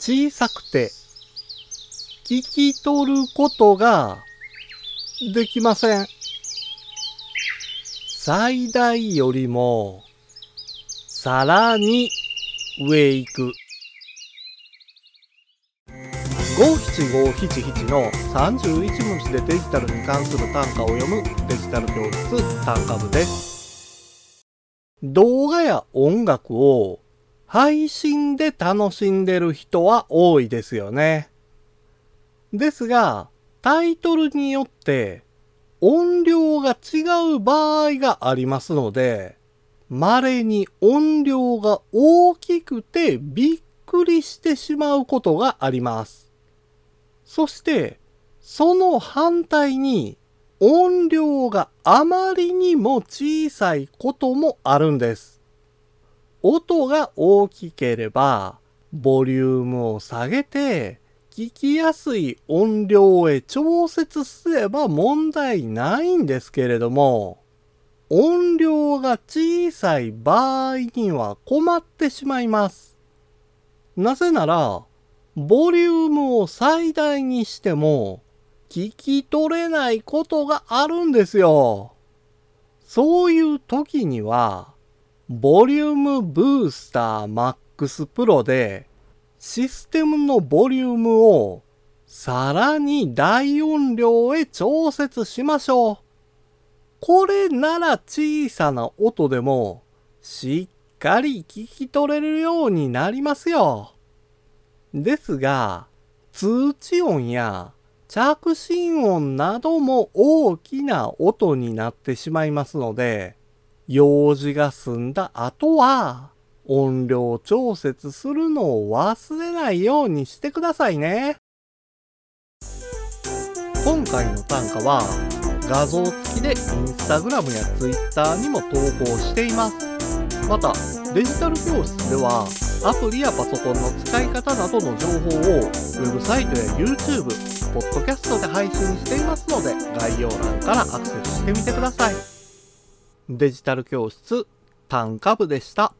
小さくて聞き取ることができません。最大よりもさらに上行く。五七五七七の31文字でデジタルに関する単価を読むデジタル教室単価部です。動画や音楽を配信で楽しんでる人は多いですよね。ですが、タイトルによって音量が違う場合がありますので、稀に音量が大きくてびっくりしてしまうことがあります。そして、その反対に音量があまりにも小さいこともあるんです。音が大きければ、ボリュームを下げて、聞きやすい音量へ調節すれば問題ないんですけれども、音量が小さい場合には困ってしまいます。なぜなら、ボリュームを最大にしても聞き取れないことがあるんですよ。そういう時には、ボリュームブースター MAX Pro でシステムのボリュームをさらに大音量へ調節しましょう。これなら小さな音でもしっかり聞き取れるようになりますよ。ですが、通知音や着信音なども大きな音になってしまいますので、用事が済んだ後は音量調節するのを忘れないようにしてくださいね。今回の単価は画像付きでインスタグラムやツイッターにも投稿しています。また、デジタル教室ではアプリやパソコンの使い方などの情報をウェブサイトや YouTube、ポッドキャストで配信していますので概要欄からアクセスしてみてください。デジタル教室単価部でした。